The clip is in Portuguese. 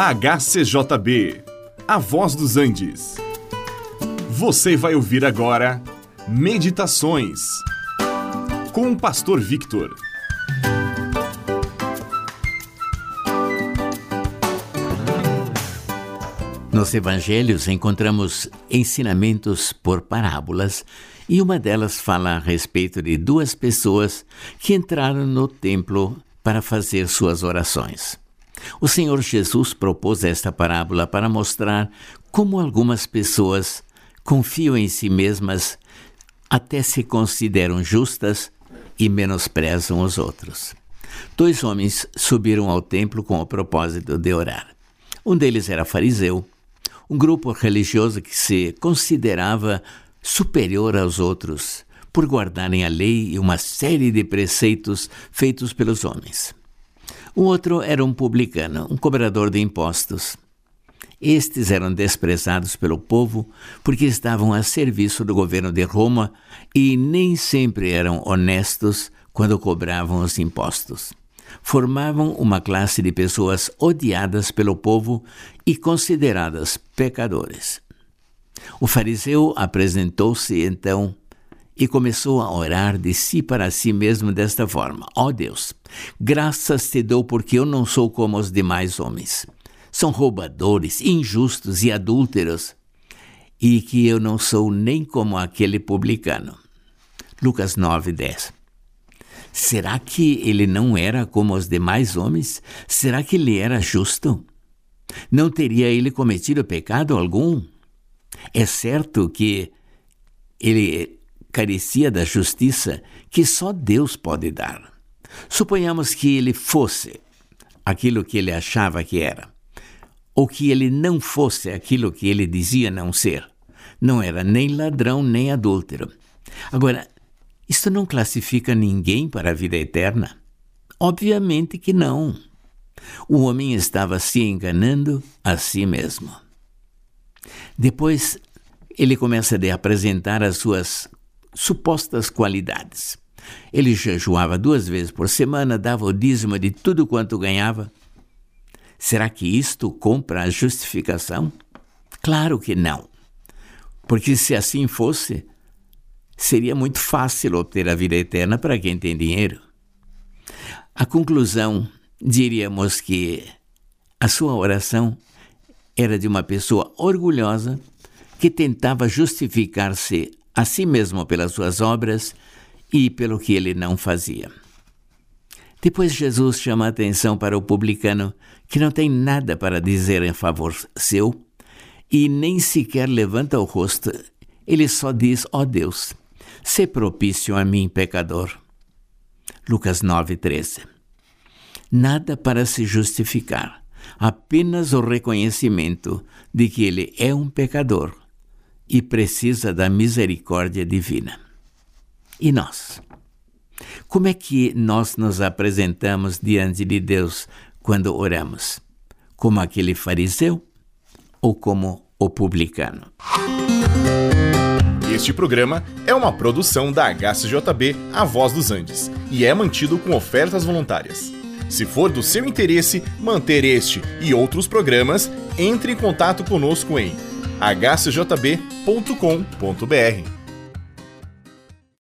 HCJB, A Voz dos Andes. Você vai ouvir agora Meditações com o Pastor Victor. Nos evangelhos encontramos ensinamentos por parábolas e uma delas fala a respeito de duas pessoas que entraram no templo para fazer suas orações. O Senhor Jesus propôs esta parábola para mostrar como algumas pessoas confiam em si mesmas, até se consideram justas e menosprezam os outros. Dois homens subiram ao templo com o propósito de orar. Um deles era fariseu, um grupo religioso que se considerava superior aos outros por guardarem a lei e uma série de preceitos feitos pelos homens. O outro era um publicano, um cobrador de impostos. Estes eram desprezados pelo povo porque estavam a serviço do governo de Roma e nem sempre eram honestos quando cobravam os impostos. Formavam uma classe de pessoas odiadas pelo povo e consideradas pecadores. O fariseu apresentou-se então e começou a orar de si para si mesmo desta forma: Ó oh Deus, graças te dou porque eu não sou como os demais homens. São roubadores, injustos e adúlteros, e que eu não sou nem como aquele publicano. Lucas 9, 10. Será que ele não era como os demais homens? Será que ele era justo? Não teria ele cometido pecado algum? É certo que ele carecia da justiça que só Deus pode dar. Suponhamos que ele fosse aquilo que ele achava que era, ou que ele não fosse aquilo que ele dizia não ser. Não era nem ladrão nem adúltero. Agora, isto não classifica ninguém para a vida eterna? Obviamente que não. O homem estava se enganando a si mesmo. Depois, ele começa a apresentar as suas supostas qualidades. Ele jejuava duas vezes por semana, dava o dízimo de tudo quanto ganhava. Será que isto compra a justificação? Claro que não. Porque se assim fosse, seria muito fácil obter a vida eterna para quem tem dinheiro. A conclusão, diríamos que a sua oração era de uma pessoa orgulhosa que tentava justificar-se a si mesmo pelas suas obras e pelo que ele não fazia. Depois Jesus chama a atenção para o publicano que não tem nada para dizer em favor seu e nem sequer levanta o rosto. Ele só diz: Ó oh Deus, se propício a mim, pecador. Lucas 9:13. Nada para se justificar, apenas o reconhecimento de que ele é um pecador e precisa da misericórdia divina. E nós? Como é que nós nos apresentamos diante de Deus quando oramos? Como aquele fariseu ou como o publicano? Este programa é uma produção da HCJB A Voz dos Andes e é mantido com ofertas voluntárias. Se for do seu interesse manter este e outros programas, entre em contato conosco em hcjb.com.br.